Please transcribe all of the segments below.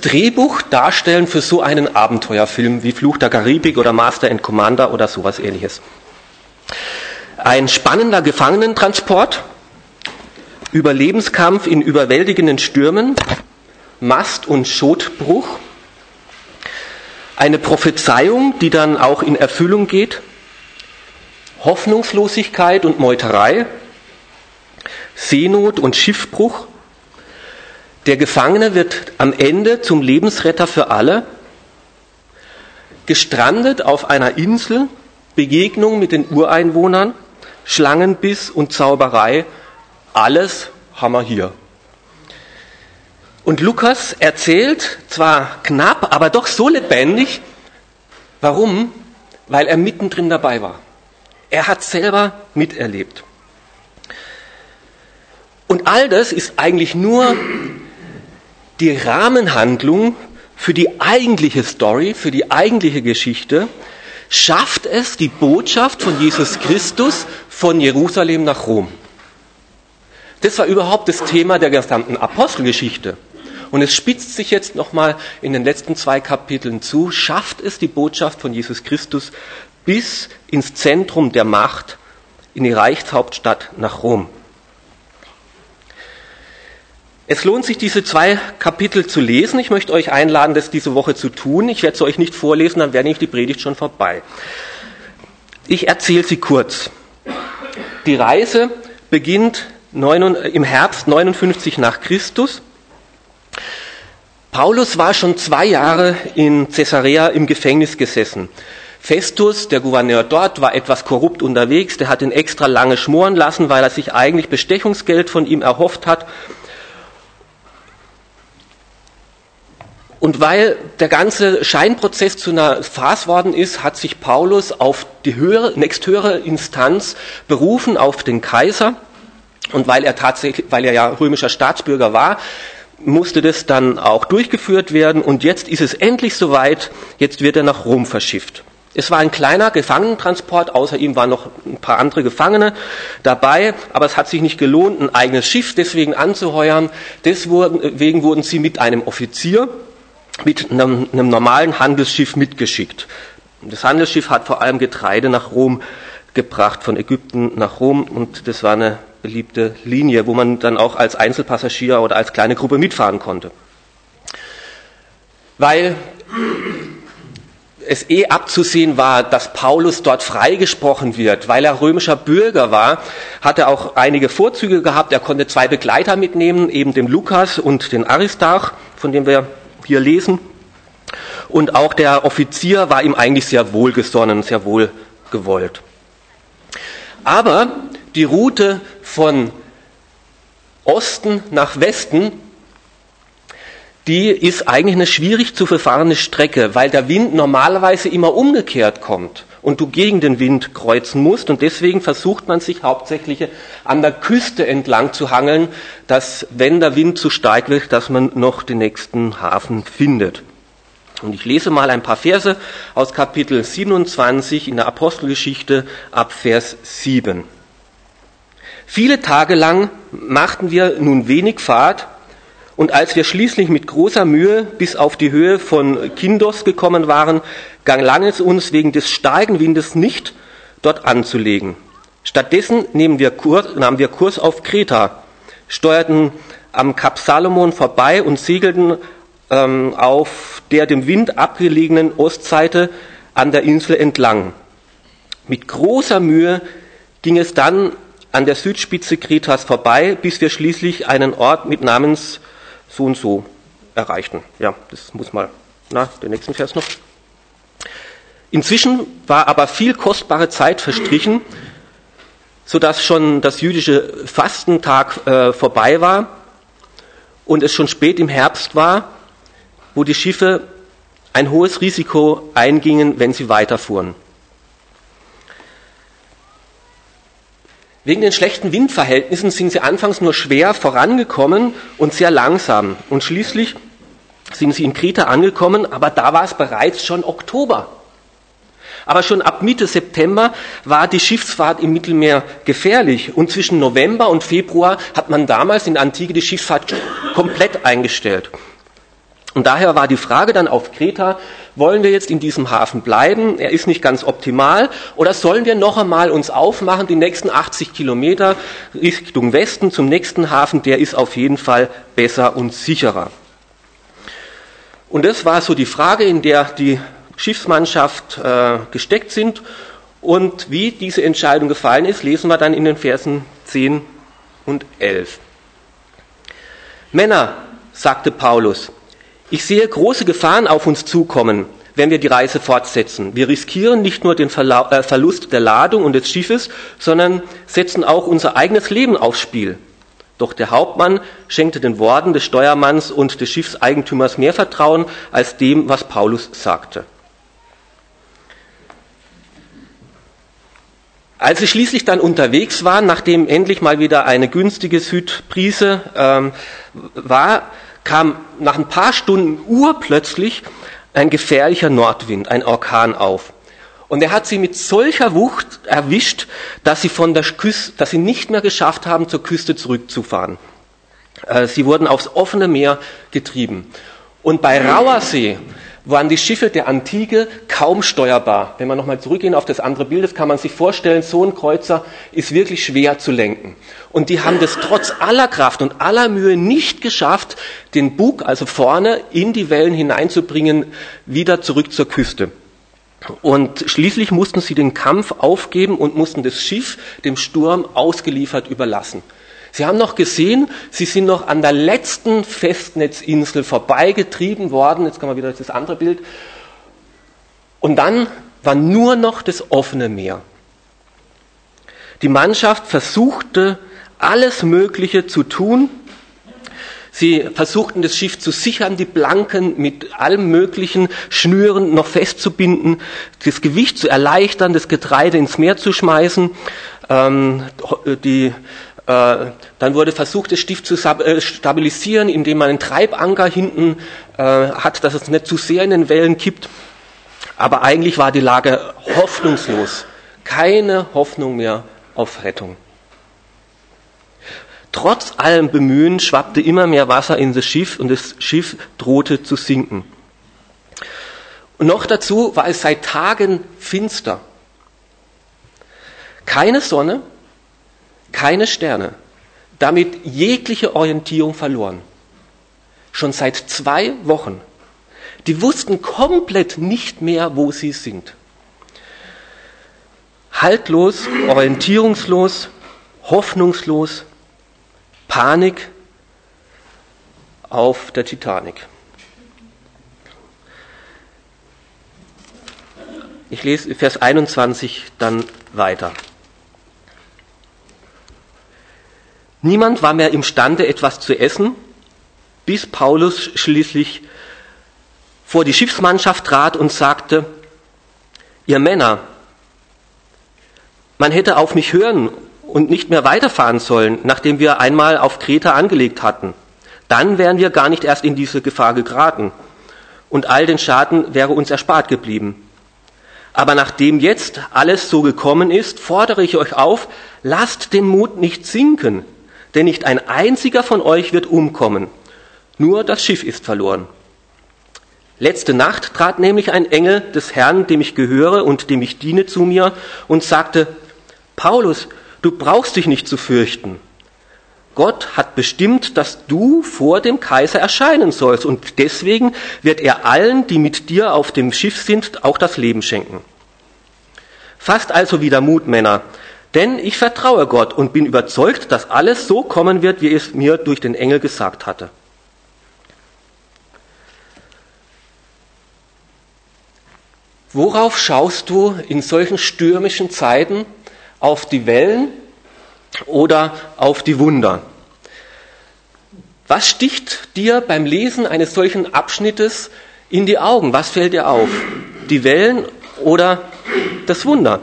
Drehbuch darstellen für so einen Abenteuerfilm wie Fluch der Karibik oder Master and Commander oder sowas ähnliches. Ein spannender Gefangenentransport, Überlebenskampf in überwältigenden Stürmen, Mast- und Schotbruch, eine Prophezeiung, die dann auch in Erfüllung geht, Hoffnungslosigkeit und Meuterei, Seenot und Schiffbruch. Der Gefangene wird am Ende zum Lebensretter für alle. Gestrandet auf einer Insel, Begegnung mit den Ureinwohnern, Schlangenbiss und Zauberei, alles haben wir hier. Und Lukas erzählt zwar knapp, aber doch so lebendig. Warum? Weil er mittendrin dabei war. Er hat selber miterlebt. Und all das ist eigentlich nur die Rahmenhandlung für die eigentliche Story, für die eigentliche Geschichte, schafft es die Botschaft von Jesus Christus von Jerusalem nach Rom. Das war überhaupt das Thema der gesamten Apostelgeschichte. Und es spitzt sich jetzt nochmal in den letzten zwei Kapiteln zu, schafft es die Botschaft von Jesus Christus bis ins Zentrum der Macht, in die Reichshauptstadt nach Rom. Es lohnt sich, diese zwei Kapitel zu lesen. Ich möchte euch einladen, das diese Woche zu tun. Ich werde es euch nicht vorlesen, dann wäre nämlich die Predigt schon vorbei. Ich erzähle sie kurz. Die Reise beginnt im Herbst 59 nach Christus. Paulus war schon zwei Jahre in Caesarea im Gefängnis gesessen. Festus, der Gouverneur dort, war etwas korrupt unterwegs. Der hat ihn extra lange schmoren lassen, weil er sich eigentlich Bestechungsgeld von ihm erhofft hat. Und weil der ganze Scheinprozess zu einer Farce worden ist, hat sich Paulus auf die höhere, nächsthöhere Instanz berufen, auf den Kaiser. Und weil er tatsächlich, weil er ja römischer Staatsbürger war, musste das dann auch durchgeführt werden. Und jetzt ist es endlich soweit. Jetzt wird er nach Rom verschifft. Es war ein kleiner Gefangenentransport, außer ihm waren noch ein paar andere Gefangene dabei, aber es hat sich nicht gelohnt, ein eigenes Schiff deswegen anzuheuern. Deswegen wurden sie mit einem Offizier, mit einem, einem normalen Handelsschiff mitgeschickt. Das Handelsschiff hat vor allem Getreide nach Rom gebracht, von Ägypten nach Rom, und das war eine beliebte Linie, wo man dann auch als Einzelpassagier oder als kleine Gruppe mitfahren konnte. Weil es eh abzusehen war, dass Paulus dort freigesprochen wird, weil er römischer Bürger war, hat er auch einige Vorzüge gehabt. Er konnte zwei Begleiter mitnehmen, eben den Lukas und den Aristarch, von dem wir hier lesen. Und auch der Offizier war ihm eigentlich sehr wohlgesonnen, sehr wohlgewollt. Aber die Route von Osten nach Westen, die ist eigentlich eine schwierig zu verfahrene Strecke, weil der Wind normalerweise immer umgekehrt kommt und du gegen den Wind kreuzen musst. Und deswegen versucht man sich hauptsächlich an der Küste entlang zu hangeln, dass, wenn der Wind zu stark wird, dass man noch den nächsten Hafen findet. Und ich lese mal ein paar Verse aus Kapitel 27 in der Apostelgeschichte ab Vers 7. Viele Tage lang machten wir nun wenig Fahrt, und als wir schließlich mit großer Mühe bis auf die Höhe von Kindos gekommen waren, gelang es uns wegen des starken Windes nicht, dort anzulegen. Stattdessen nahmen wir Kurs, nahmen wir Kurs auf Kreta, steuerten am Kap Salomon vorbei und segelten ähm, auf der dem Wind abgelegenen Ostseite an der Insel entlang. Mit großer Mühe ging es dann an der Südspitze Kretas vorbei, bis wir schließlich einen Ort mit Namens so und so erreichten. Ja, das muss mal, na, den nächsten Vers noch. Inzwischen war aber viel kostbare Zeit verstrichen, so dass schon das jüdische Fastentag äh, vorbei war und es schon spät im Herbst war, wo die Schiffe ein hohes Risiko eingingen, wenn sie weiterfuhren. Wegen den schlechten Windverhältnissen sind sie anfangs nur schwer vorangekommen und sehr langsam. Und schließlich sind sie in Kreta angekommen, aber da war es bereits schon Oktober. Aber schon ab Mitte September war die Schiffsfahrt im Mittelmeer gefährlich. Und zwischen November und Februar hat man damals in Antike die Schifffahrt komplett eingestellt. Und daher war die Frage dann auf Kreta, wollen wir jetzt in diesem Hafen bleiben? Er ist nicht ganz optimal. Oder sollen wir noch einmal uns aufmachen, die nächsten 80 Kilometer Richtung Westen zum nächsten Hafen? Der ist auf jeden Fall besser und sicherer. Und das war so die Frage, in der die Schiffsmannschaft äh, gesteckt sind. Und wie diese Entscheidung gefallen ist, lesen wir dann in den Versen 10 und 11. Männer, sagte Paulus, ich sehe große Gefahren auf uns zukommen, wenn wir die Reise fortsetzen. Wir riskieren nicht nur den äh, Verlust der Ladung und des Schiffes, sondern setzen auch unser eigenes Leben aufs Spiel. Doch der Hauptmann schenkte den Worten des Steuermanns und des Schiffseigentümers mehr Vertrauen als dem, was Paulus sagte. Als sie schließlich dann unterwegs waren, nachdem endlich mal wieder eine günstige Südbrise ähm, war, kam nach ein paar Stunden urplötzlich ein gefährlicher Nordwind, ein Orkan auf. Und er hat sie mit solcher Wucht erwischt, dass sie von der Küste, dass sie nicht mehr geschafft haben, zur Küste zurückzufahren. Äh, sie wurden aufs offene Meer getrieben. Und bei rauer See waren die Schiffe der Antike kaum steuerbar. Wenn wir nochmal zurückgehen auf das andere Bild, das kann man sich vorstellen, so ein Kreuzer ist wirklich schwer zu lenken. Und die haben das trotz aller Kraft und aller Mühe nicht geschafft, den Bug, also vorne, in die Wellen hineinzubringen, wieder zurück zur Küste. Und schließlich mussten sie den Kampf aufgeben und mussten das Schiff dem Sturm ausgeliefert überlassen. Sie haben noch gesehen, sie sind noch an der letzten Festnetzinsel vorbeigetrieben worden. Jetzt kommen wir wieder das andere Bild. Und dann war nur noch das offene Meer. Die Mannschaft versuchte alles Mögliche zu tun. Sie versuchten das Schiff zu sichern, die Planken mit allem möglichen Schnüren noch festzubinden, das Gewicht zu erleichtern, das Getreide ins Meer zu schmeißen, ähm, die äh, dann wurde versucht, das Stift zu äh, stabilisieren, indem man einen Treibanker hinten äh, hat, dass es nicht zu sehr in den Wellen kippt. Aber eigentlich war die Lage hoffnungslos. Keine Hoffnung mehr auf Rettung. Trotz allem Bemühen schwappte immer mehr Wasser in das Schiff und das Schiff drohte zu sinken. Und noch dazu war es seit Tagen finster. Keine Sonne, keine Sterne, damit jegliche Orientierung verloren. Schon seit zwei Wochen. Die wussten komplett nicht mehr, wo sie sind. Haltlos, orientierungslos, hoffnungslos, Panik auf der Titanic. Ich lese Vers 21 dann weiter. Niemand war mehr imstande, etwas zu essen, bis Paulus schließlich vor die Schiffsmannschaft trat und sagte, ihr Männer, man hätte auf mich hören und nicht mehr weiterfahren sollen, nachdem wir einmal auf Kreta angelegt hatten. Dann wären wir gar nicht erst in diese Gefahr geraten und all den Schaden wäre uns erspart geblieben. Aber nachdem jetzt alles so gekommen ist, fordere ich euch auf, lasst den Mut nicht sinken, denn nicht ein einziger von euch wird umkommen, nur das Schiff ist verloren. Letzte Nacht trat nämlich ein Engel des Herrn, dem ich gehöre und dem ich diene, zu mir und sagte, Paulus, du brauchst dich nicht zu fürchten. Gott hat bestimmt, dass du vor dem Kaiser erscheinen sollst und deswegen wird er allen, die mit dir auf dem Schiff sind, auch das Leben schenken. Fasst also wieder Mut, Männer, denn ich vertraue Gott und bin überzeugt, dass alles so kommen wird, wie es mir durch den Engel gesagt hatte. Worauf schaust du in solchen stürmischen Zeiten? Auf die Wellen oder auf die Wunder? Was sticht dir beim Lesen eines solchen Abschnittes in die Augen? Was fällt dir auf? Die Wellen oder das Wunder?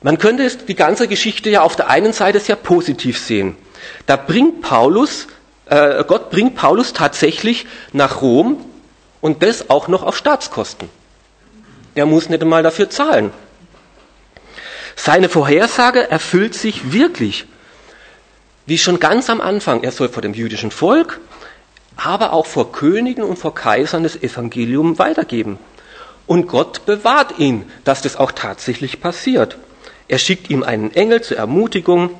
Man könnte die ganze Geschichte ja auf der einen Seite sehr positiv sehen. Da bringt Paulus, äh, Gott bringt Paulus tatsächlich nach Rom und das auch noch auf Staatskosten. Er muss nicht einmal dafür zahlen. Seine Vorhersage erfüllt sich wirklich. Wie schon ganz am Anfang, er soll vor dem jüdischen Volk aber auch vor Königen und vor Kaisern das Evangelium weitergeben. Und Gott bewahrt ihn, dass das auch tatsächlich passiert. Er schickt ihm einen Engel zur Ermutigung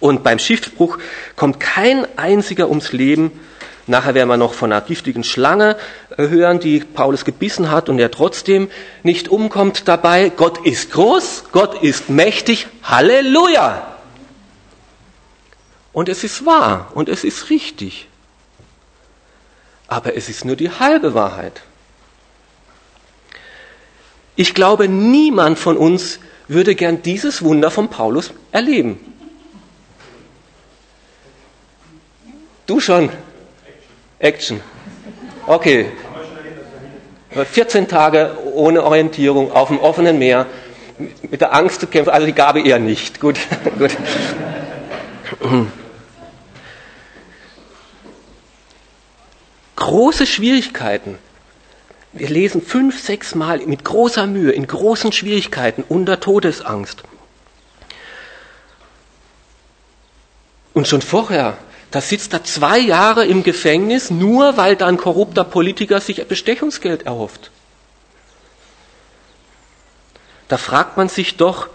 und beim Schiffbruch kommt kein einziger ums Leben. Nachher werden wir noch von einer giftigen Schlange hören, die Paulus gebissen hat und er trotzdem nicht umkommt dabei. Gott ist groß, Gott ist mächtig. Halleluja! Und es ist wahr und es ist richtig. Aber es ist nur die halbe Wahrheit. Ich glaube, niemand von uns würde gern dieses Wunder von Paulus erleben. Du schon? Action. Okay. 14 Tage ohne Orientierung auf dem offenen Meer, mit der Angst zu kämpfen, also die Gabe eher nicht. Gut, gut. Große Schwierigkeiten. Wir lesen fünf, sechs Mal mit großer Mühe, in großen Schwierigkeiten, unter Todesangst. Und schon vorher da sitzt er zwei Jahre im Gefängnis, nur weil da ein korrupter Politiker sich Bestechungsgeld erhofft. Da fragt man sich doch,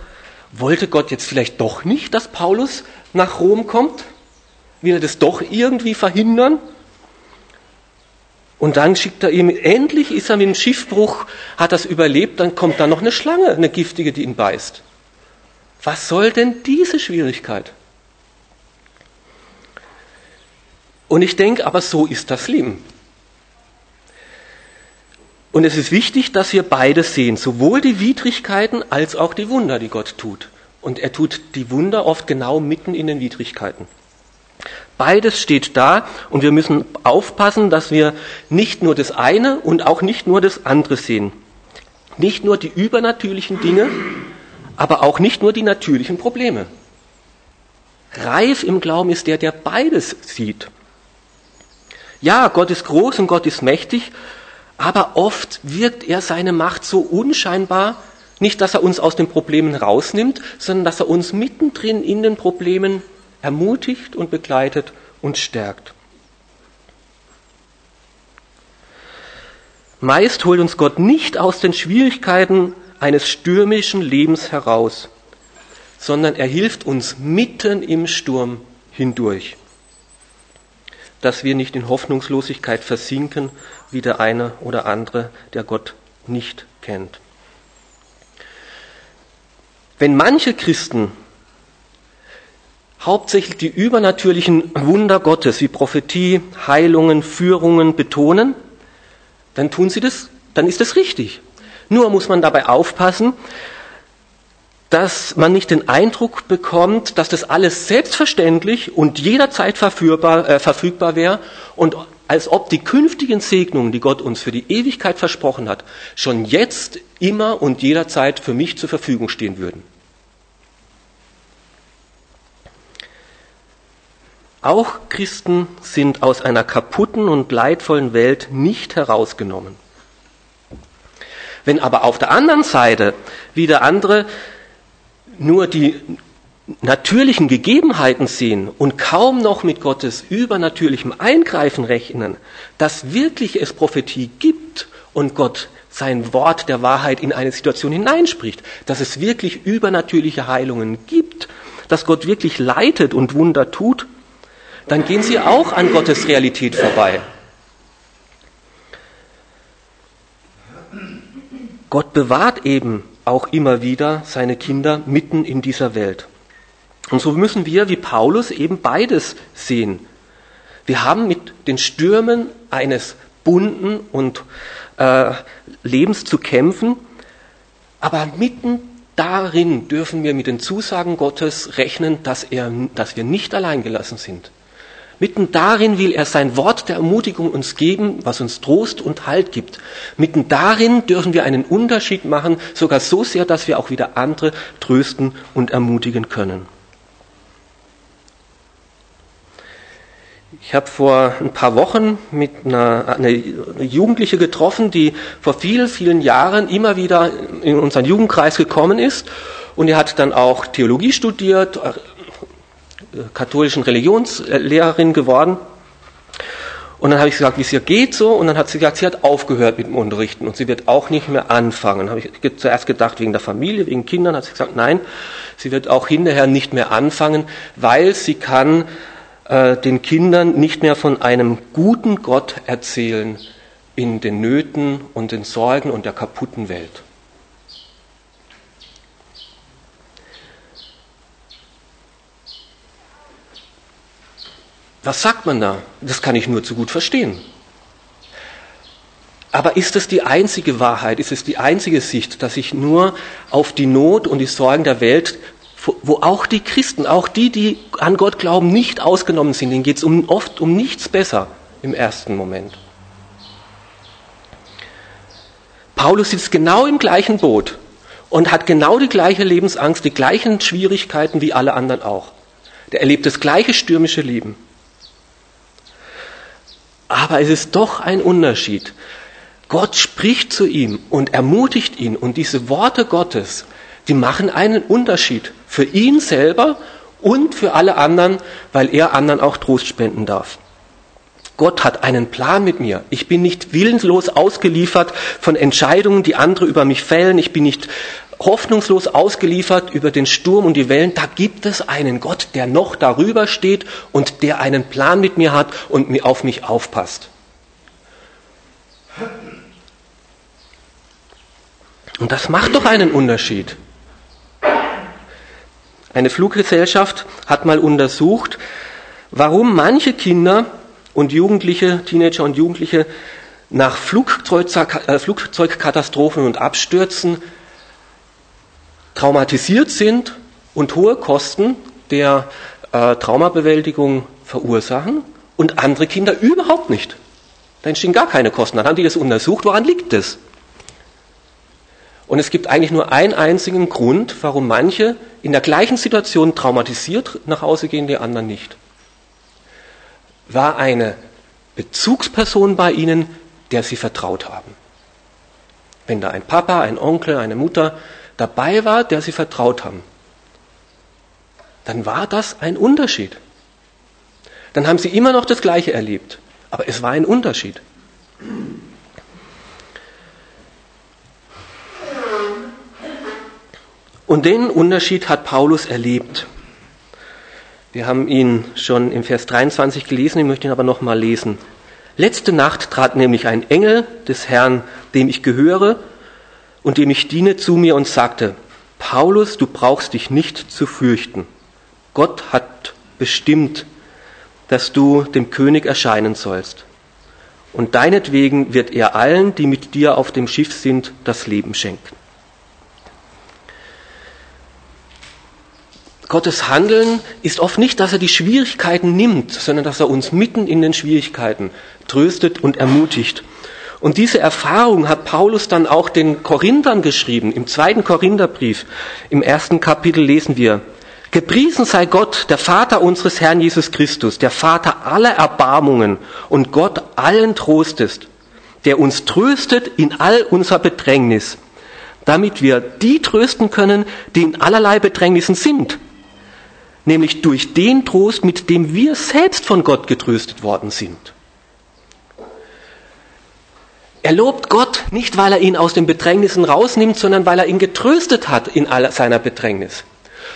wollte Gott jetzt vielleicht doch nicht, dass Paulus nach Rom kommt? Will er das doch irgendwie verhindern? Und dann schickt er ihm, endlich ist er mit dem Schiffbruch, hat das überlebt, dann kommt da noch eine Schlange, eine giftige, die ihn beißt. Was soll denn diese Schwierigkeit? Und ich denke, aber so ist das Leben. Und es ist wichtig, dass wir beides sehen, sowohl die Widrigkeiten als auch die Wunder, die Gott tut. Und er tut die Wunder oft genau mitten in den Widrigkeiten. Beides steht da und wir müssen aufpassen, dass wir nicht nur das eine und auch nicht nur das andere sehen. Nicht nur die übernatürlichen Dinge, aber auch nicht nur die natürlichen Probleme. Reif im Glauben ist der, der beides sieht. Ja, Gott ist groß und Gott ist mächtig, aber oft wirkt er seine Macht so unscheinbar, nicht, dass er uns aus den Problemen rausnimmt, sondern dass er uns mittendrin in den Problemen ermutigt und begleitet und stärkt. Meist holt uns Gott nicht aus den Schwierigkeiten eines stürmischen Lebens heraus, sondern er hilft uns mitten im Sturm hindurch dass wir nicht in Hoffnungslosigkeit versinken, wie der eine oder andere, der Gott nicht kennt. Wenn manche Christen hauptsächlich die übernatürlichen Wunder Gottes wie Prophetie, Heilungen, Führungen betonen, dann tun sie das, dann ist das richtig. Nur muss man dabei aufpassen, dass man nicht den Eindruck bekommt, dass das alles selbstverständlich und jederzeit verfügbar, äh, verfügbar wäre und als ob die künftigen Segnungen, die Gott uns für die Ewigkeit versprochen hat, schon jetzt immer und jederzeit für mich zur Verfügung stehen würden. Auch Christen sind aus einer kaputten und leidvollen Welt nicht herausgenommen. Wenn aber auf der anderen Seite wieder andere nur die natürlichen Gegebenheiten sehen und kaum noch mit Gottes übernatürlichem Eingreifen rechnen, dass wirklich es Prophetie gibt und Gott sein Wort der Wahrheit in eine Situation hineinspricht, dass es wirklich übernatürliche Heilungen gibt, dass Gott wirklich leitet und Wunder tut, dann gehen sie auch an Gottes Realität vorbei. Gott bewahrt eben auch immer wieder seine Kinder mitten in dieser Welt. Und so müssen wir wie Paulus eben beides sehen. Wir haben mit den Stürmen eines bunten und äh, Lebens zu kämpfen, aber mitten darin dürfen wir mit den Zusagen Gottes rechnen, dass, er, dass wir nicht allein gelassen sind. Mitten darin will er sein Wort der Ermutigung uns geben, was uns Trost und Halt gibt. Mitten darin dürfen wir einen Unterschied machen, sogar so sehr, dass wir auch wieder andere trösten und ermutigen können. Ich habe vor ein paar Wochen mit einer, einer Jugendliche getroffen, die vor vielen, vielen Jahren immer wieder in unseren Jugendkreis gekommen ist. Und er hat dann auch Theologie studiert, katholischen Religionslehrerin geworden. Und dann habe ich gesagt, wie es ihr geht so. Und dann hat sie gesagt, sie hat aufgehört mit dem Unterrichten und sie wird auch nicht mehr anfangen. Dann habe ich zuerst gedacht, wegen der Familie, wegen Kindern, hat sie gesagt, nein, sie wird auch hinterher nicht mehr anfangen, weil sie kann äh, den Kindern nicht mehr von einem guten Gott erzählen in den Nöten und den Sorgen und der kaputten Welt. Was sagt man da? Das kann ich nur zu gut verstehen. Aber ist es die einzige Wahrheit, ist es die einzige Sicht, dass ich nur auf die Not und die Sorgen der Welt, wo auch die Christen, auch die, die an Gott glauben, nicht ausgenommen sind, denen geht es um, oft um nichts besser im ersten Moment. Paulus sitzt genau im gleichen Boot und hat genau die gleiche Lebensangst, die gleichen Schwierigkeiten wie alle anderen auch. Der erlebt das gleiche stürmische Leben. Aber es ist doch ein Unterschied. Gott spricht zu ihm und ermutigt ihn und diese Worte Gottes, die machen einen Unterschied für ihn selber und für alle anderen, weil er anderen auch Trost spenden darf. Gott hat einen Plan mit mir. Ich bin nicht willenslos ausgeliefert von Entscheidungen, die andere über mich fällen. Ich bin nicht hoffnungslos ausgeliefert über den Sturm und die Wellen, da gibt es einen Gott, der noch darüber steht und der einen Plan mit mir hat und auf mich aufpasst. Und das macht doch einen Unterschied. Eine Fluggesellschaft hat mal untersucht, warum manche Kinder und Jugendliche, Teenager und Jugendliche nach äh, Flugzeugkatastrophen und Abstürzen traumatisiert sind und hohe Kosten der äh, Traumabewältigung verursachen und andere Kinder überhaupt nicht. Da entstehen gar keine Kosten. Dann haben die das untersucht, woran liegt das? Und es gibt eigentlich nur einen einzigen Grund, warum manche in der gleichen Situation traumatisiert nach Hause gehen, die anderen nicht. War eine Bezugsperson bei ihnen, der sie vertraut haben. Wenn da ein Papa, ein Onkel, eine Mutter dabei war, der sie vertraut haben, dann war das ein Unterschied. Dann haben sie immer noch das Gleiche erlebt, aber es war ein Unterschied. Und den Unterschied hat Paulus erlebt. Wir haben ihn schon im Vers 23 gelesen, ich möchte ihn aber nochmal lesen. Letzte Nacht trat nämlich ein Engel des Herrn, dem ich gehöre, und dem ich diene, zu mir und sagte, Paulus, du brauchst dich nicht zu fürchten. Gott hat bestimmt, dass du dem König erscheinen sollst. Und deinetwegen wird er allen, die mit dir auf dem Schiff sind, das Leben schenken. Gottes Handeln ist oft nicht, dass er die Schwierigkeiten nimmt, sondern dass er uns mitten in den Schwierigkeiten tröstet und ermutigt. Und diese Erfahrung hat Paulus dann auch den Korinthern geschrieben. Im zweiten Korintherbrief, im ersten Kapitel lesen wir, Gepriesen sei Gott, der Vater unseres Herrn Jesus Christus, der Vater aller Erbarmungen und Gott allen Trostes, der uns tröstet in all unserer Bedrängnis, damit wir die trösten können, die in allerlei Bedrängnissen sind, nämlich durch den Trost, mit dem wir selbst von Gott getröstet worden sind. Er lobt Gott nicht, weil er ihn aus den Bedrängnissen rausnimmt, sondern weil er ihn getröstet hat in all seiner Bedrängnis.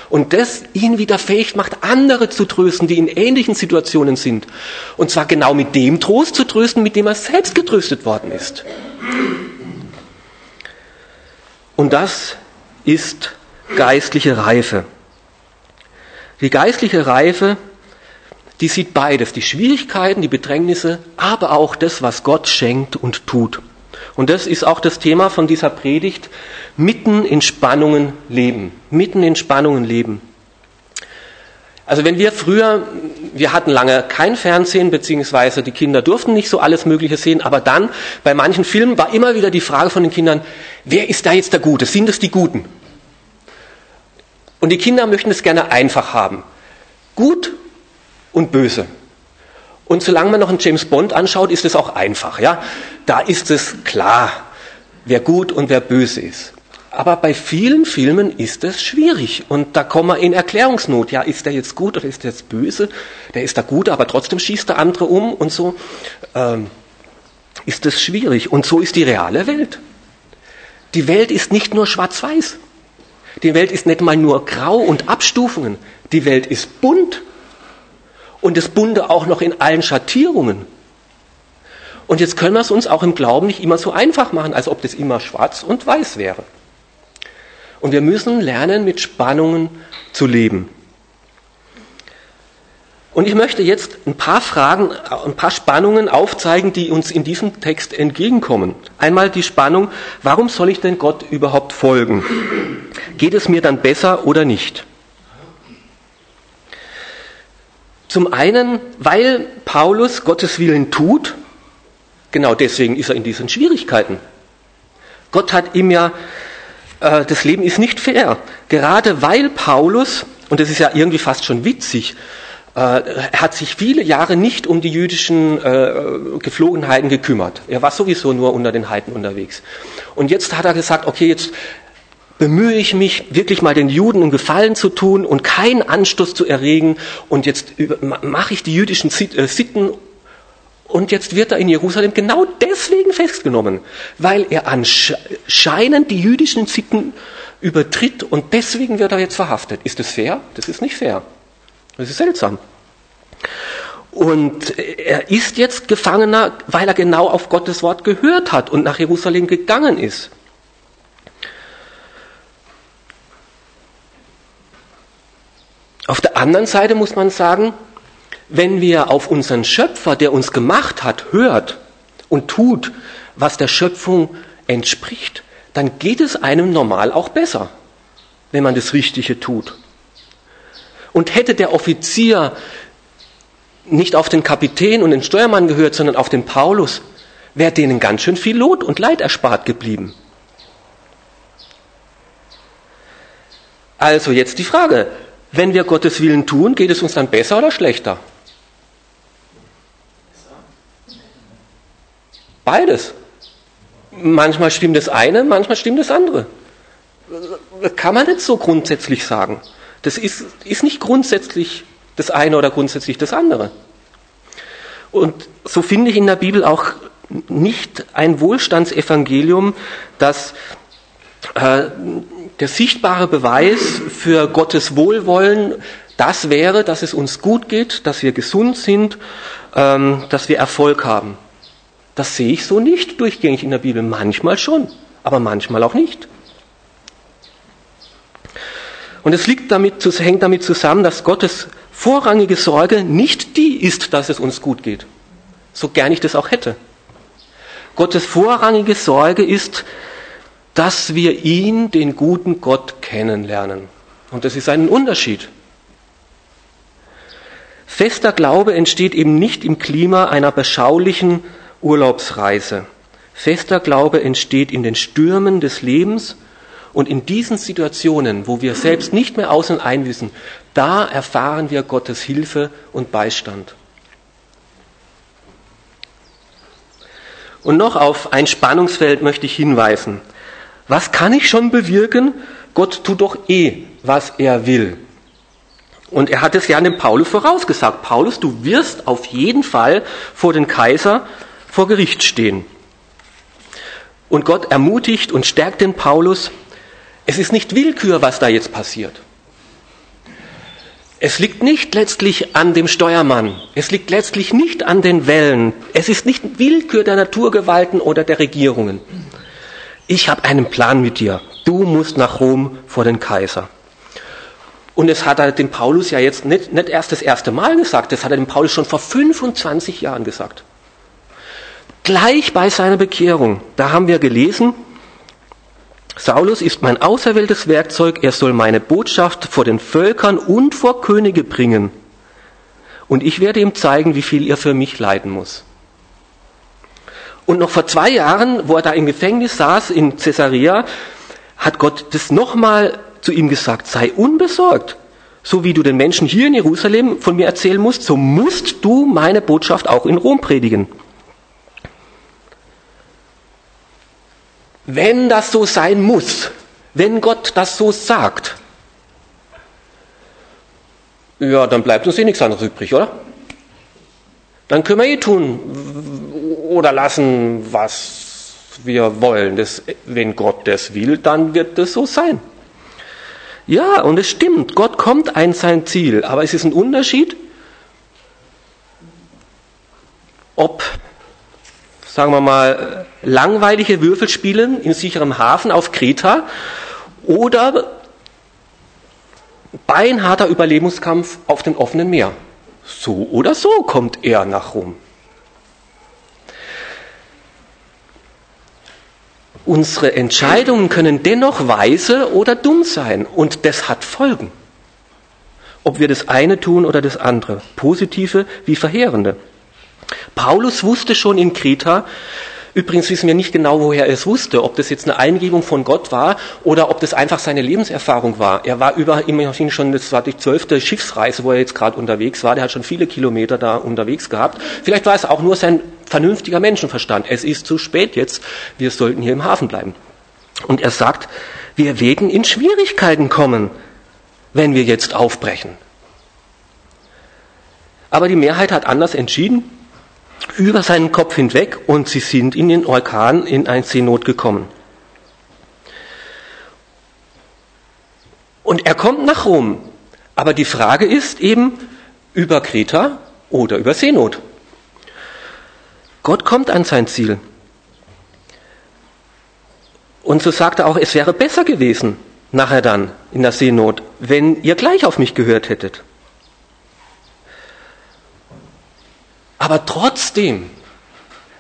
Und das ihn wieder fähig macht, andere zu trösten, die in ähnlichen Situationen sind. Und zwar genau mit dem Trost zu trösten, mit dem er selbst getröstet worden ist. Und das ist geistliche Reife. Die geistliche Reife die sieht beides, die Schwierigkeiten, die Bedrängnisse, aber auch das, was Gott schenkt und tut. Und das ist auch das Thema von dieser Predigt, mitten in Spannungen leben, mitten in Spannungen leben. Also wenn wir früher, wir hatten lange kein Fernsehen, beziehungsweise die Kinder durften nicht so alles Mögliche sehen, aber dann bei manchen Filmen war immer wieder die Frage von den Kindern, wer ist da jetzt der Gute? Sind es die Guten? Und die Kinder möchten es gerne einfach haben. Gut und böse. Und solange man noch einen James Bond anschaut, ist es auch einfach. Ja? Da ist es klar, wer gut und wer böse ist. Aber bei vielen Filmen ist es schwierig und da kommen wir in Erklärungsnot. Ja, ist der jetzt gut oder ist der jetzt böse? Der ist da gut, aber trotzdem schießt der andere um und so. Ähm, ist es schwierig. Und so ist die reale Welt. Die Welt ist nicht nur schwarz-weiß. Die Welt ist nicht mal nur grau und Abstufungen. Die Welt ist bunt. Und das Bunte auch noch in allen Schattierungen. Und jetzt können wir es uns auch im Glauben nicht immer so einfach machen, als ob das immer schwarz und weiß wäre. Und wir müssen lernen, mit Spannungen zu leben. Und ich möchte jetzt ein paar Fragen, ein paar Spannungen aufzeigen, die uns in diesem Text entgegenkommen. Einmal die Spannung, warum soll ich denn Gott überhaupt folgen? Geht es mir dann besser oder nicht? Zum einen, weil Paulus Gottes Willen tut, genau deswegen ist er in diesen Schwierigkeiten. Gott hat ihm ja, äh, das Leben ist nicht fair. Gerade weil Paulus, und das ist ja irgendwie fast schon witzig, äh, er hat sich viele Jahre nicht um die jüdischen äh, Geflogenheiten gekümmert. Er war sowieso nur unter den Heiden unterwegs. Und jetzt hat er gesagt, okay, jetzt bemühe ich mich, wirklich mal den Juden einen Gefallen zu tun und keinen Anstoß zu erregen. Und jetzt mache ich die jüdischen äh, Sitten. Und jetzt wird er in Jerusalem genau deswegen festgenommen, weil er anscheinend die jüdischen Sitten übertritt und deswegen wird er jetzt verhaftet. Ist das fair? Das ist nicht fair. Das ist seltsam. Und er ist jetzt Gefangener, weil er genau auf Gottes Wort gehört hat und nach Jerusalem gegangen ist. Auf der anderen Seite muss man sagen, wenn wir auf unseren Schöpfer, der uns gemacht hat, hört und tut, was der Schöpfung entspricht, dann geht es einem normal auch besser, wenn man das Richtige tut. Und hätte der Offizier nicht auf den Kapitän und den Steuermann gehört, sondern auf den Paulus, wäre denen ganz schön viel Lot und Leid erspart geblieben. Also jetzt die Frage, wenn wir Gottes Willen tun, geht es uns dann besser oder schlechter? Beides. Manchmal stimmt das eine, manchmal stimmt das andere. Kann man nicht so grundsätzlich sagen. Das ist, ist nicht grundsätzlich das eine oder grundsätzlich das andere. Und so finde ich in der Bibel auch nicht ein Wohlstandsevangelium, das äh, der sichtbare Beweis für Gottes Wohlwollen das wäre, dass es uns gut geht, dass wir gesund sind, ähm, dass wir Erfolg haben. Das sehe ich so nicht durchgängig in der Bibel. Manchmal schon, aber manchmal auch nicht. Und es liegt damit, hängt damit zusammen, dass Gottes vorrangige Sorge nicht die ist, dass es uns gut geht. So gern ich das auch hätte. Gottes vorrangige Sorge ist, dass wir ihn, den guten Gott, kennenlernen. Und das ist ein Unterschied. Fester Glaube entsteht eben nicht im Klima einer beschaulichen Urlaubsreise. Fester Glaube entsteht in den Stürmen des Lebens und in diesen Situationen, wo wir selbst nicht mehr aus und ein wissen, da erfahren wir Gottes Hilfe und Beistand. Und noch auf ein Spannungsfeld möchte ich hinweisen. Was kann ich schon bewirken? Gott tut doch eh, was er will. Und er hat es ja an den Paulus vorausgesagt. Paulus, du wirst auf jeden Fall vor den Kaiser vor Gericht stehen. Und Gott ermutigt und stärkt den Paulus, es ist nicht Willkür, was da jetzt passiert. Es liegt nicht letztlich an dem Steuermann. Es liegt letztlich nicht an den Wellen. Es ist nicht Willkür der Naturgewalten oder der Regierungen. Ich habe einen Plan mit dir. Du musst nach Rom vor den Kaiser. Und es hat er dem Paulus ja jetzt nicht, nicht erst das erste Mal gesagt, das hat er dem Paulus schon vor 25 Jahren gesagt. Gleich bei seiner Bekehrung, da haben wir gelesen, Saulus ist mein auserwähltes Werkzeug, er soll meine Botschaft vor den Völkern und vor Könige bringen. Und ich werde ihm zeigen, wie viel er für mich leiden muss. Und noch vor zwei Jahren, wo er da im Gefängnis saß in Caesarea, hat Gott das nochmal zu ihm gesagt, sei unbesorgt. So wie du den Menschen hier in Jerusalem von mir erzählen musst, so musst du meine Botschaft auch in Rom predigen. Wenn das so sein muss, wenn Gott das so sagt, ja, dann bleibt uns eh nichts anderes übrig, oder? Dann können wir eh tun oder lassen, was wir wollen. Das, wenn Gott das will, dann wird das so sein. Ja, und es stimmt, Gott kommt ein sein Ziel, aber es ist ein Unterschied, ob, sagen wir mal, langweilige Würfelspielen in sicherem Hafen auf Kreta oder beinharter Überlebenskampf auf dem offenen Meer. So oder so kommt er nach Rom. Unsere Entscheidungen können dennoch weise oder dumm sein und das hat Folgen. Ob wir das eine tun oder das andere, positive wie verheerende. Paulus wusste schon in Kreta, Übrigens wissen wir nicht genau, woher er es wusste, ob das jetzt eine Eingebung von Gott war oder ob das einfach seine Lebenserfahrung war. Er war über, immerhin schon, das war die zwölfte Schiffsreise, wo er jetzt gerade unterwegs war. Der hat schon viele Kilometer da unterwegs gehabt. Vielleicht war es auch nur sein vernünftiger Menschenverstand. Es ist zu spät jetzt. Wir sollten hier im Hafen bleiben. Und er sagt, wir werden in Schwierigkeiten kommen, wenn wir jetzt aufbrechen. Aber die Mehrheit hat anders entschieden über seinen Kopf hinweg und sie sind in den Orkan in ein Seenot gekommen. Und er kommt nach Rom. Aber die Frage ist eben über Kreta oder über Seenot. Gott kommt an sein Ziel. Und so sagt er auch, es wäre besser gewesen, nachher dann in der Seenot, wenn ihr gleich auf mich gehört hättet. Aber trotzdem,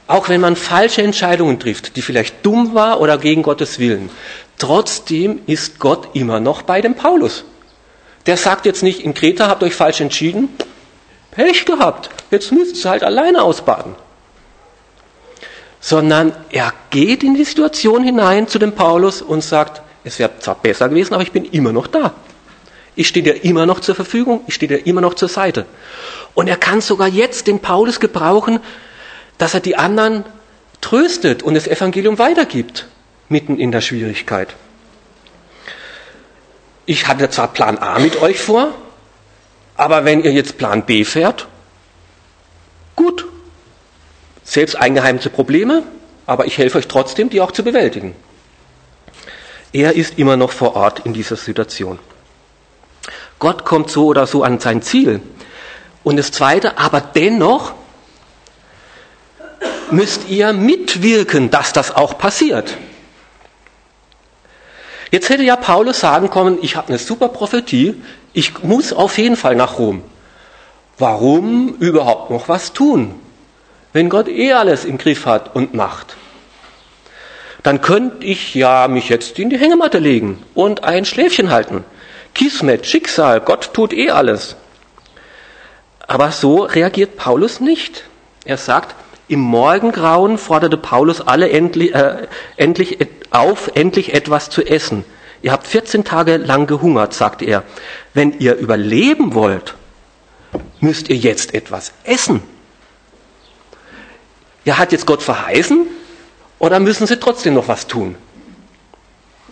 auch wenn man falsche Entscheidungen trifft, die vielleicht dumm war oder gegen Gottes Willen, trotzdem ist Gott immer noch bei dem Paulus. Der sagt jetzt nicht, in Kreta habt ihr euch falsch entschieden, Pech gehabt, jetzt müsst ihr halt alleine ausbaden. Sondern er geht in die Situation hinein zu dem Paulus und sagt, es wäre zwar besser gewesen, aber ich bin immer noch da. Ich stehe dir immer noch zur Verfügung, ich stehe dir immer noch zur Seite. Und er kann sogar jetzt den Paulus gebrauchen, dass er die anderen tröstet und das Evangelium weitergibt, mitten in der Schwierigkeit. Ich hatte zwar Plan A mit euch vor, aber wenn ihr jetzt Plan B fährt, gut. Selbst eingeheimte Probleme, aber ich helfe euch trotzdem, die auch zu bewältigen. Er ist immer noch vor Ort in dieser Situation. Gott kommt so oder so an sein Ziel. Und das Zweite, aber dennoch müsst ihr mitwirken, dass das auch passiert. Jetzt hätte ja Paulus sagen können, ich habe eine super Prophetie, ich muss auf jeden Fall nach Rom. Warum überhaupt noch was tun, wenn Gott eh alles im Griff hat und macht? Dann könnte ich ja mich jetzt in die Hängematte legen und ein Schläfchen halten. Kismet, Schicksal, Gott tut eh alles. Aber so reagiert Paulus nicht. Er sagt, im Morgengrauen forderte Paulus alle endlich, äh, endlich auf, endlich etwas zu essen. Ihr habt 14 Tage lang gehungert, sagte er. Wenn ihr überleben wollt, müsst ihr jetzt etwas essen. Ja, hat jetzt Gott verheißen oder müssen sie trotzdem noch was tun?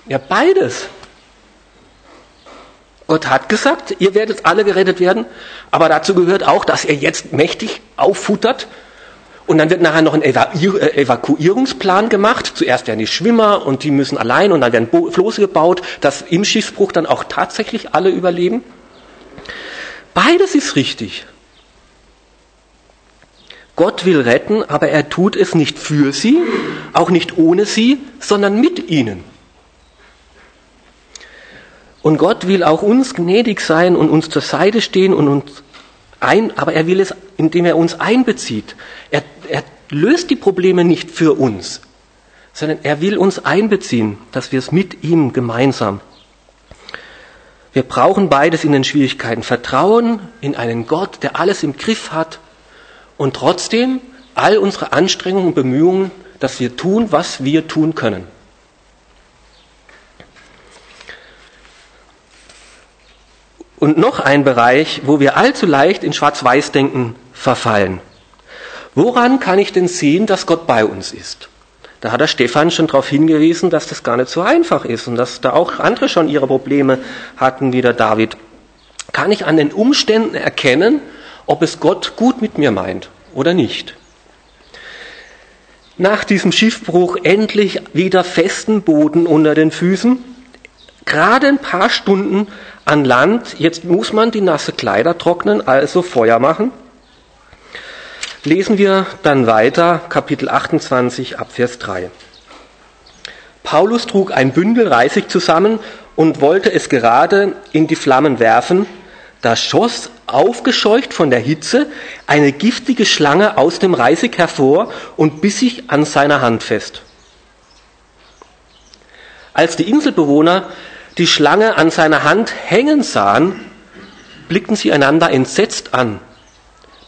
Ja, beides. Gott hat gesagt, ihr werdet alle gerettet werden, aber dazu gehört auch, dass er jetzt mächtig auffuttert. Und dann wird nachher noch ein äh, Evakuierungsplan gemacht. Zuerst werden die Schwimmer und die müssen allein und dann werden Floße gebaut, dass im Schiffsbruch dann auch tatsächlich alle überleben. Beides ist richtig. Gott will retten, aber er tut es nicht für sie, auch nicht ohne sie, sondern mit ihnen. Und Gott will auch uns gnädig sein und uns zur Seite stehen und uns ein, aber er will es, indem er uns einbezieht. Er, er löst die Probleme nicht für uns, sondern er will uns einbeziehen, dass wir es mit ihm gemeinsam. Wir brauchen beides in den Schwierigkeiten. Vertrauen in einen Gott, der alles im Griff hat und trotzdem all unsere Anstrengungen und Bemühungen, dass wir tun, was wir tun können. Und noch ein Bereich, wo wir allzu leicht in Schwarz-Weiß-Denken verfallen. Woran kann ich denn sehen, dass Gott bei uns ist? Da hat der Stefan schon darauf hingewiesen, dass das gar nicht so einfach ist und dass da auch andere schon ihre Probleme hatten, wie der David. Kann ich an den Umständen erkennen, ob es Gott gut mit mir meint oder nicht? Nach diesem Schiffbruch endlich wieder festen Boden unter den Füßen, gerade ein paar Stunden an Land, jetzt muss man die nasse Kleider trocknen, also Feuer machen. Lesen wir dann weiter, Kapitel 28 Abvers 3. Paulus trug ein Bündel Reisig zusammen und wollte es gerade in die Flammen werfen. Da schoss, aufgescheucht von der Hitze, eine giftige Schlange aus dem Reisig hervor und biss sich an seiner Hand fest. Als die Inselbewohner die Schlange an seiner Hand hängen sahen, blickten sie einander entsetzt an.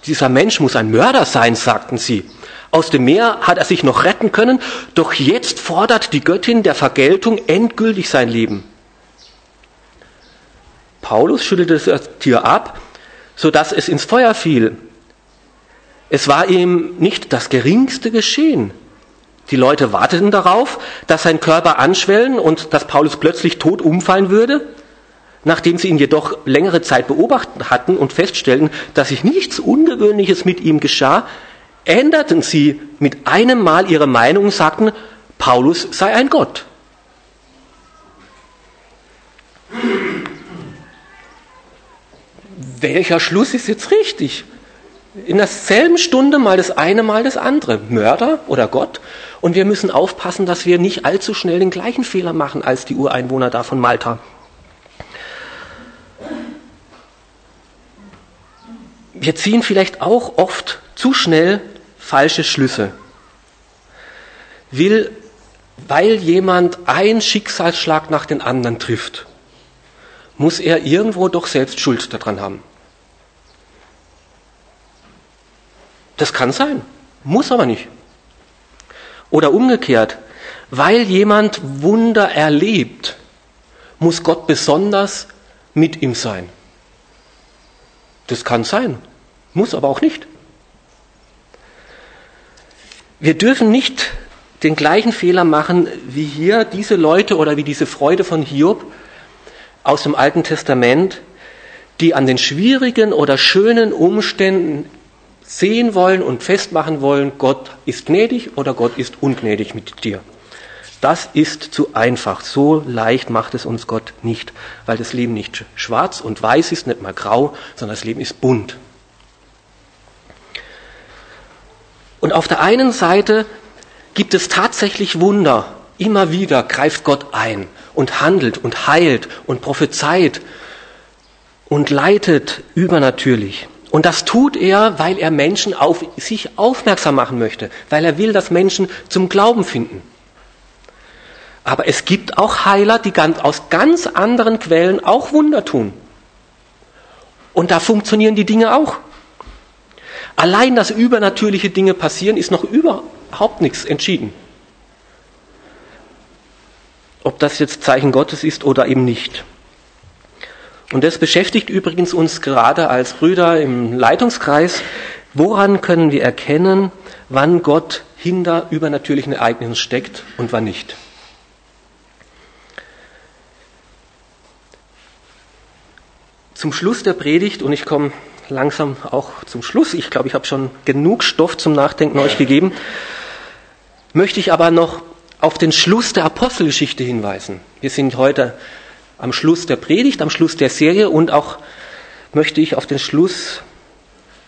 Dieser Mensch muss ein Mörder sein, sagten sie. Aus dem Meer hat er sich noch retten können, doch jetzt fordert die Göttin der Vergeltung endgültig sein Leben. Paulus schüttelte das Tier ab, sodass es ins Feuer fiel. Es war ihm nicht das geringste geschehen. Die Leute warteten darauf, dass sein Körper anschwellen und dass Paulus plötzlich tot umfallen würde. Nachdem sie ihn jedoch längere Zeit beobachtet hatten und feststellten, dass sich nichts Ungewöhnliches mit ihm geschah, änderten sie mit einem Mal ihre Meinung und sagten, Paulus sei ein Gott. Welcher Schluss ist jetzt richtig? In derselben Stunde mal das eine, mal das andere. Mörder oder Gott. Und wir müssen aufpassen, dass wir nicht allzu schnell den gleichen Fehler machen als die Ureinwohner da von Malta. wir ziehen vielleicht auch oft zu schnell falsche Schlüsse. Will, weil jemand einen Schicksalsschlag nach den anderen trifft, muss er irgendwo doch selbst Schuld daran haben. Das kann sein, muss aber nicht. Oder umgekehrt, weil jemand Wunder erlebt, muss Gott besonders mit ihm sein. Das kann sein, muss aber auch nicht. Wir dürfen nicht den gleichen Fehler machen wie hier diese Leute oder wie diese Freude von Hiob aus dem Alten Testament, die an den schwierigen oder schönen Umständen sehen wollen und festmachen wollen, Gott ist gnädig oder Gott ist ungnädig mit dir. Das ist zu einfach. So leicht macht es uns Gott nicht, weil das Leben nicht schwarz und weiß ist, nicht mal grau, sondern das Leben ist bunt. Und auf der einen Seite gibt es tatsächlich Wunder. Immer wieder greift Gott ein und handelt und heilt und prophezeit und leitet übernatürlich. Und das tut er, weil er Menschen auf sich aufmerksam machen möchte, weil er will, dass Menschen zum Glauben finden. Aber es gibt auch Heiler, die ganz, aus ganz anderen Quellen auch Wunder tun. Und da funktionieren die Dinge auch. Allein, dass übernatürliche Dinge passieren, ist noch überhaupt nichts entschieden. Ob das jetzt Zeichen Gottes ist oder eben nicht. Und das beschäftigt übrigens uns gerade als Brüder im Leitungskreis. Woran können wir erkennen, wann Gott hinter übernatürlichen Ereignissen steckt und wann nicht? Zum Schluss der Predigt, und ich komme langsam auch zum Schluss, ich glaube, ich habe schon genug Stoff zum Nachdenken euch gegeben, möchte ich aber noch auf den Schluss der Apostelgeschichte hinweisen. Wir sind heute am Schluss der Predigt, am Schluss der Serie und auch möchte ich auf den Schluss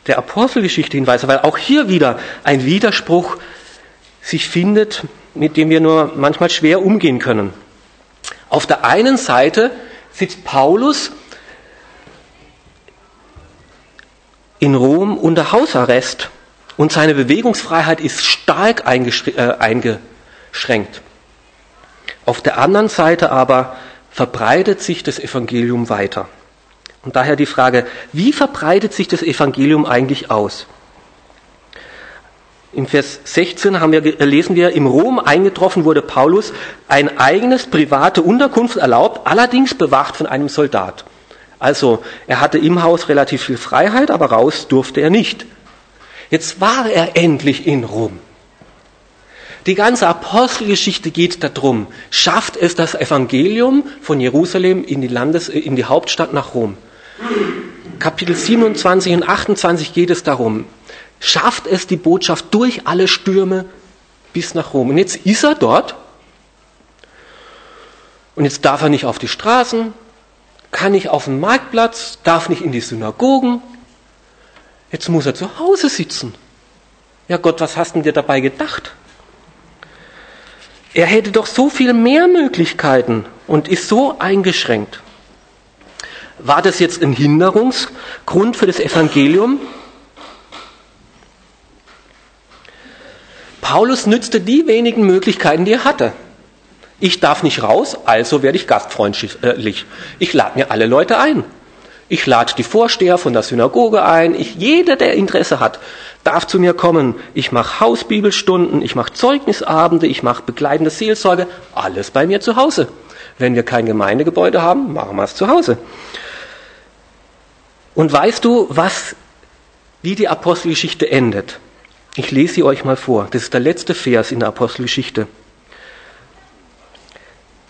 der Apostelgeschichte hinweisen, weil auch hier wieder ein Widerspruch sich findet, mit dem wir nur manchmal schwer umgehen können. Auf der einen Seite sitzt Paulus in Rom unter Hausarrest und seine Bewegungsfreiheit ist stark äh, eingeschränkt. Auf der anderen Seite aber verbreitet sich das Evangelium weiter. Und daher die Frage, wie verbreitet sich das Evangelium eigentlich aus? Im Vers 16 haben wir, lesen wir, im Rom eingetroffen wurde Paulus ein eigenes private Unterkunft erlaubt, allerdings bewacht von einem Soldat. Also er hatte im Haus relativ viel Freiheit, aber raus durfte er nicht. Jetzt war er endlich in Rom. Die ganze Apostelgeschichte geht darum, schafft es das Evangelium von Jerusalem in die, Landes-, in die Hauptstadt nach Rom. Kapitel 27 und 28 geht es darum, schafft es die Botschaft durch alle Stürme bis nach Rom. Und jetzt ist er dort und jetzt darf er nicht auf die Straßen, kann nicht auf den Marktplatz, darf nicht in die Synagogen. Jetzt muss er zu Hause sitzen. Ja Gott, was hast du dir dabei gedacht? Er hätte doch so viel mehr Möglichkeiten und ist so eingeschränkt. War das jetzt ein Hinderungsgrund für das Evangelium? Paulus nützte die wenigen Möglichkeiten, die er hatte. Ich darf nicht raus, also werde ich gastfreundlich. Ich lade mir alle Leute ein. Ich lade die Vorsteher von der Synagoge ein. Ich, jeder, der Interesse hat, darf zu mir kommen. Ich mache Hausbibelstunden, ich mache Zeugnisabende, ich mache begleitende Seelsorge. Alles bei mir zu Hause. Wenn wir kein Gemeindegebäude haben, machen wir es zu Hause. Und weißt du, was, wie die Apostelgeschichte endet? Ich lese sie euch mal vor. Das ist der letzte Vers in der Apostelgeschichte.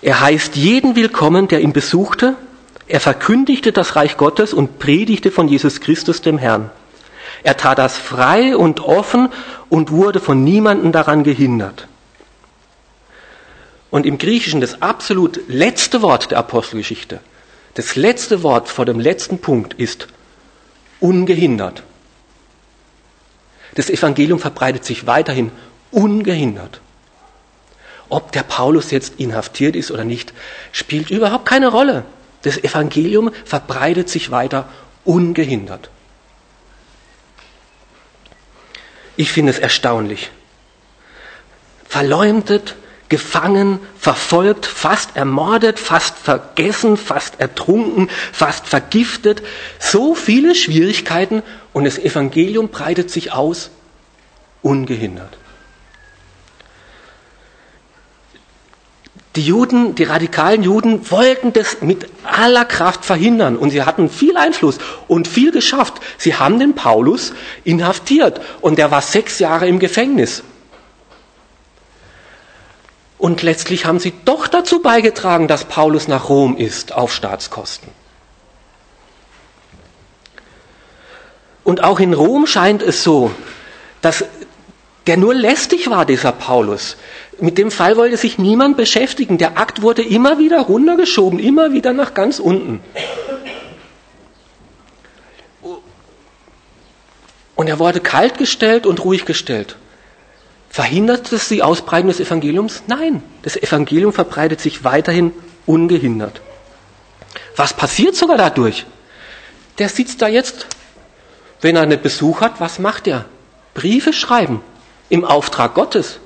Er heißt jeden willkommen, der ihn besuchte. Er verkündigte das Reich Gottes und predigte von Jesus Christus dem Herrn. Er tat das frei und offen und wurde von niemandem daran gehindert. Und im Griechischen das absolut letzte Wort der Apostelgeschichte, das letzte Wort vor dem letzten Punkt ist ungehindert. Das Evangelium verbreitet sich weiterhin ungehindert. Ob der Paulus jetzt inhaftiert ist oder nicht, spielt überhaupt keine Rolle. Das Evangelium verbreitet sich weiter ungehindert. Ich finde es erstaunlich. Verleumdet, gefangen, verfolgt, fast ermordet, fast vergessen, fast ertrunken, fast vergiftet. So viele Schwierigkeiten und das Evangelium breitet sich aus ungehindert. Die Juden, die radikalen Juden wollten das mit aller Kraft verhindern und sie hatten viel Einfluss und viel geschafft. Sie haben den Paulus inhaftiert und er war sechs Jahre im Gefängnis. Und letztlich haben sie doch dazu beigetragen, dass Paulus nach Rom ist auf Staatskosten. Und auch in Rom scheint es so, dass der nur lästig war, dieser Paulus. Mit dem Fall wollte sich niemand beschäftigen. Der Akt wurde immer wieder runtergeschoben, immer wieder nach ganz unten. Und er wurde kaltgestellt und ruhig gestellt. Verhindert es die Ausbreitung des Evangeliums? Nein, das Evangelium verbreitet sich weiterhin ungehindert. Was passiert sogar dadurch? Der sitzt da jetzt, wenn er einen Besuch hat, was macht er? Briefe schreiben im Auftrag Gottes.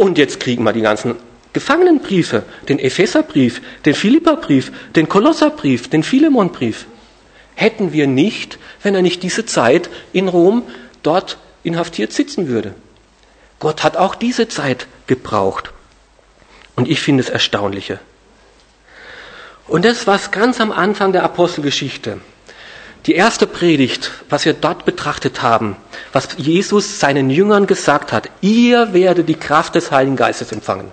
Und jetzt kriegen wir die ganzen Gefangenenbriefe, den Epheserbrief, den Philipperbrief, den Kolosserbrief, den Philemonbrief. Hätten wir nicht, wenn er nicht diese Zeit in Rom dort inhaftiert sitzen würde. Gott hat auch diese Zeit gebraucht. Und ich finde es erstaunliche. Und das, was ganz am Anfang der Apostelgeschichte die erste Predigt, was wir dort betrachtet haben, was Jesus seinen Jüngern gesagt hat, ihr werdet die Kraft des Heiligen Geistes empfangen.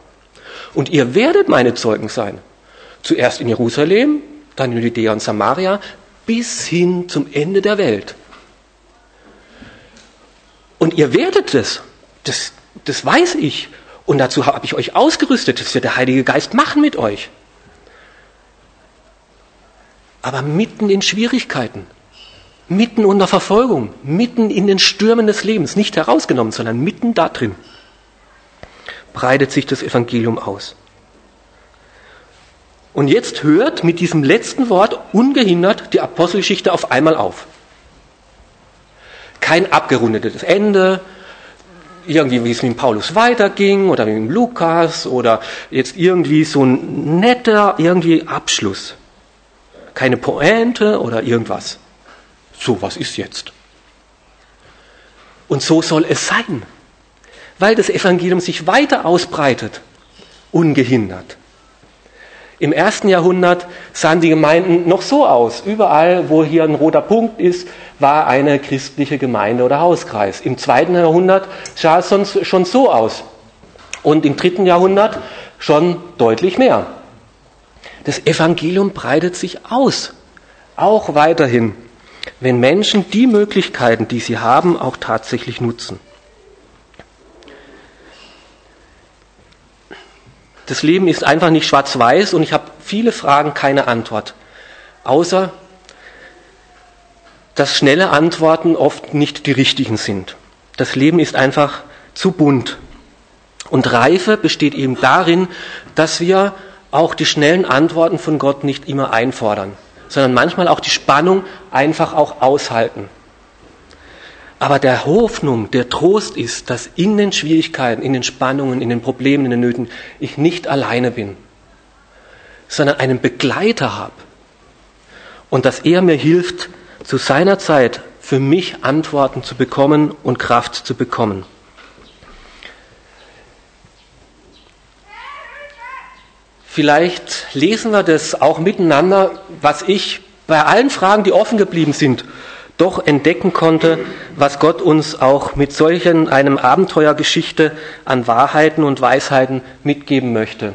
Und ihr werdet meine Zeugen sein. Zuerst in Jerusalem, dann in Judäa und Samaria, bis hin zum Ende der Welt. Und ihr werdet es. Das, das weiß ich. Und dazu habe ich euch ausgerüstet. Das wird der Heilige Geist machen mit euch. Aber mitten in Schwierigkeiten, mitten unter Verfolgung, mitten in den Stürmen des Lebens, nicht herausgenommen, sondern mitten da drin, breitet sich das Evangelium aus. Und jetzt hört mit diesem letzten Wort ungehindert die Apostelgeschichte auf einmal auf. Kein abgerundetes Ende, irgendwie wie es mit Paulus weiterging oder mit Lukas oder jetzt irgendwie so ein netter irgendwie Abschluss. Keine Pointe oder irgendwas. So, was ist jetzt? Und so soll es sein, weil das Evangelium sich weiter ausbreitet, ungehindert. Im ersten Jahrhundert sahen die Gemeinden noch so aus. Überall, wo hier ein roter Punkt ist, war eine christliche Gemeinde oder Hauskreis. Im zweiten Jahrhundert sah es sonst schon so aus. und im dritten Jahrhundert schon deutlich mehr. Das Evangelium breitet sich aus, auch weiterhin, wenn Menschen die Möglichkeiten, die sie haben, auch tatsächlich nutzen. Das Leben ist einfach nicht schwarz-weiß und ich habe viele Fragen, keine Antwort. Außer, dass schnelle Antworten oft nicht die richtigen sind. Das Leben ist einfach zu bunt. Und Reife besteht eben darin, dass wir auch die schnellen Antworten von Gott nicht immer einfordern, sondern manchmal auch die Spannung einfach auch aushalten. Aber der Hoffnung, der Trost ist, dass in den Schwierigkeiten, in den Spannungen, in den Problemen, in den Nöten ich nicht alleine bin, sondern einen Begleiter habe. Und dass er mir hilft, zu seiner Zeit für mich Antworten zu bekommen und Kraft zu bekommen. Vielleicht lesen wir das auch miteinander, was ich bei allen Fragen, die offen geblieben sind, doch entdecken konnte, was Gott uns auch mit solchen einem Abenteuergeschichte an Wahrheiten und Weisheiten mitgeben möchte.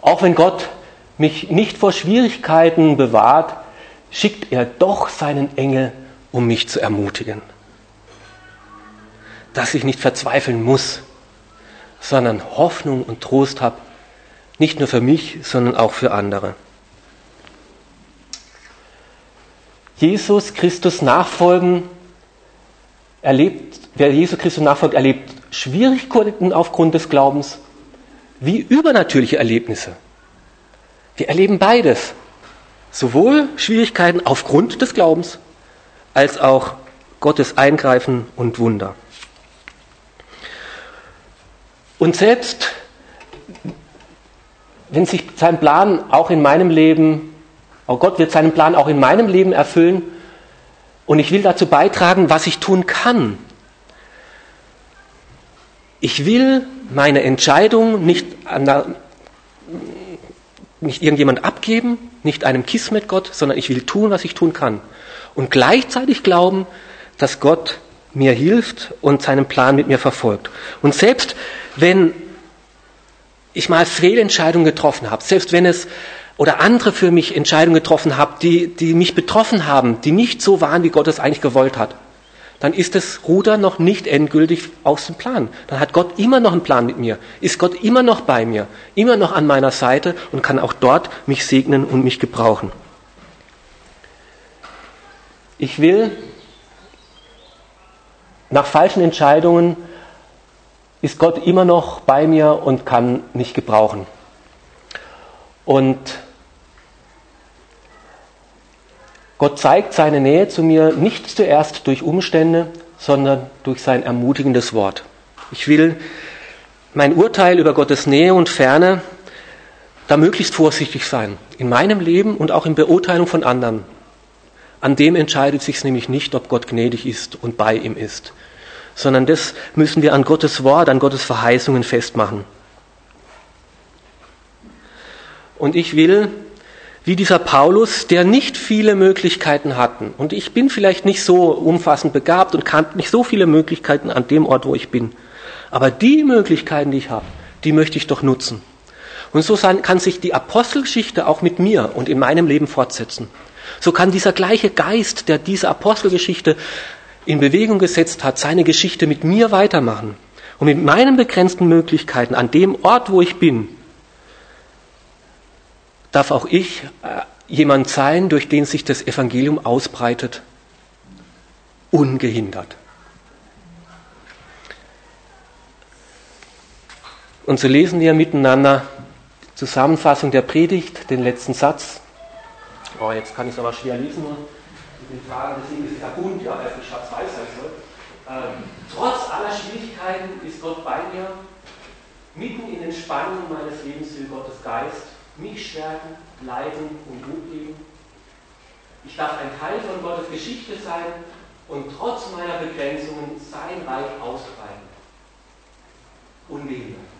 Auch wenn Gott mich nicht vor Schwierigkeiten bewahrt, schickt er doch seinen Engel, um mich zu ermutigen. Dass ich nicht verzweifeln muss, sondern Hoffnung und Trost habe, nicht nur für mich, sondern auch für andere. Jesus Christus nachfolgen, erlebt, wer Jesus Christus nachfolgt, erlebt Schwierigkeiten aufgrund des Glaubens wie übernatürliche Erlebnisse. Wir erleben beides. Sowohl Schwierigkeiten aufgrund des Glaubens als auch Gottes Eingreifen und Wunder. Und selbst wenn sich sein Plan auch in meinem Leben auch Gott wird seinen Plan auch in meinem Leben erfüllen und ich will dazu beitragen, was ich tun kann. Ich will meine Entscheidung nicht, der, nicht irgendjemand abgeben, nicht einem Kiss mit Gott, sondern ich will tun, was ich tun kann. Und gleichzeitig glauben, dass Gott mir hilft und seinen Plan mit mir verfolgt. Und selbst wenn ich mal Fehlentscheidungen getroffen habe, selbst wenn es oder andere für mich Entscheidungen getroffen habe, die, die mich betroffen haben, die nicht so waren, wie Gott es eigentlich gewollt hat, dann ist das Ruder noch nicht endgültig aus dem Plan. Dann hat Gott immer noch einen Plan mit mir, ist Gott immer noch bei mir, immer noch an meiner Seite und kann auch dort mich segnen und mich gebrauchen. Ich will nach falschen Entscheidungen ist Gott immer noch bei mir und kann mich gebrauchen. Und Gott zeigt seine Nähe zu mir nicht zuerst durch Umstände, sondern durch sein ermutigendes Wort. Ich will mein Urteil über Gottes Nähe und Ferne da möglichst vorsichtig sein. In meinem Leben und auch in Beurteilung von anderen. An dem entscheidet sich nämlich nicht, ob Gott gnädig ist und bei ihm ist, sondern das müssen wir an Gottes Wort, an Gottes Verheißungen festmachen. Und ich will, wie dieser Paulus, der nicht viele Möglichkeiten hatten, und ich bin vielleicht nicht so umfassend begabt und kann nicht so viele Möglichkeiten an dem Ort, wo ich bin, aber die Möglichkeiten, die ich habe, die möchte ich doch nutzen. Und so kann sich die Apostelgeschichte auch mit mir und in meinem Leben fortsetzen. So kann dieser gleiche Geist, der diese Apostelgeschichte in Bewegung gesetzt hat, seine Geschichte mit mir weitermachen. Und mit meinen begrenzten Möglichkeiten an dem Ort, wo ich bin, darf auch ich äh, jemand sein, durch den sich das Evangelium ausbreitet, ungehindert. Und so lesen wir miteinander die Zusammenfassung der Predigt, den letzten Satz. Oh, jetzt kann ich es aber schwer lesen. Den Fragen, deswegen ist ja bunt, ja, weil es nicht schwarz-weiß sein soll. Ähm, trotz aller Schwierigkeiten ist Gott bei mir. Mitten in den Spannungen meines Lebens will Gottes Geist mich stärken, leiten und Mut geben. Ich darf ein Teil von Gottes Geschichte sein und trotz meiner Begrenzungen sein Reich ausbreiten. Ungehindert.